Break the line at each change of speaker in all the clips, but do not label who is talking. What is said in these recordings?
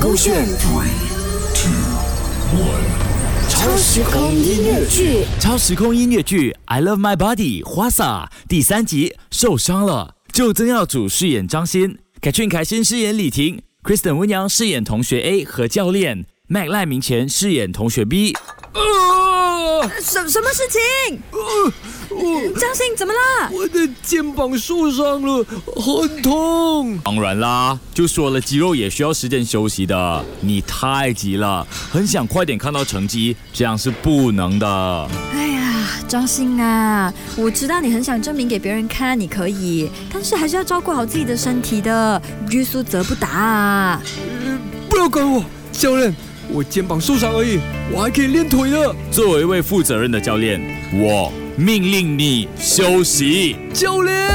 勾选。
Three, two, one.
超时空音乐剧。
超时空音乐剧《I Love My Body》花洒。第三集受伤了，就曾耀祖饰演张欣，凯俊凯欣饰演李婷，Kristen 温阳饰演同学 A 和教练，Mac 赖明前饰演同学 B。
啊！
什什么事情？张信怎么啦？
我的肩膀受伤了，很痛。
当然啦，就说了肌肉也需要时间休息的。你太急了，很想快点看到成绩，这样是不能的。
哎呀，张信啊，我知道你很想证明给别人看你可以，但是还是要照顾好自己的身体的，欲速则不达啊。
不要管我，教练，我肩膀受伤而已，我还可以练腿的。
作为一位负责任的教练，我命令你休息。
教练，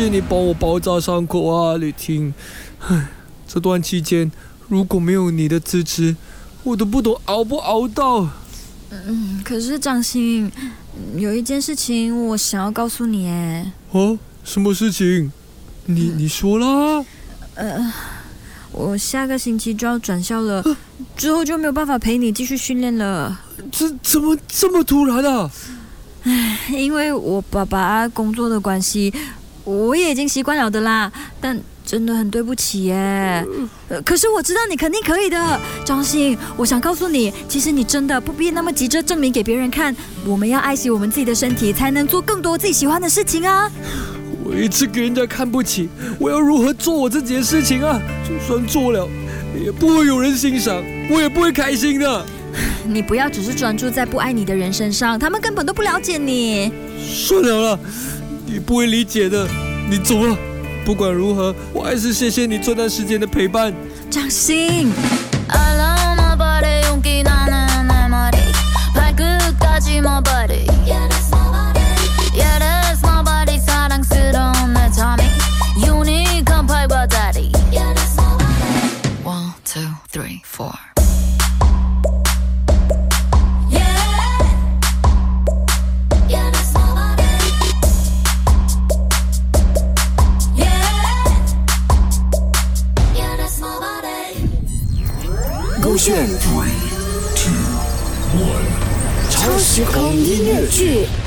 谢谢你帮我包扎伤口啊，李婷。唉，这段期间如果没有你的支持，我都不懂熬不熬到。
嗯可是张信，有一件事情我想要告诉你，哎，
哦，什么事情？你你说啦。
呃我下个星期就要转校了，之后就没有办法陪你继续训练了。
这怎么这么突然啊？
唉因为我爸爸工作的关系，我也已经习惯了的啦。但真的很对不起耶。呃可是我知道你肯定可以的，张信。我想告诉你，其实你真的不必那么急着证明给别人看。我们要爱惜我们自己的身体，才能做更多自己喜欢的事情啊。
我一直给人家看不起，我要如何做我自己的事情啊？就算做了，也不会有人欣赏，我也不会开心的。
你不要只是专注在不爱你的人身上，他们根本都不了解你。
算了啦，你不会理解的。你走了，不管如何，我还是谢谢你这段时间的陪伴。
张信。
I love my body
勾选
Three, two, one.
超时空音乐剧。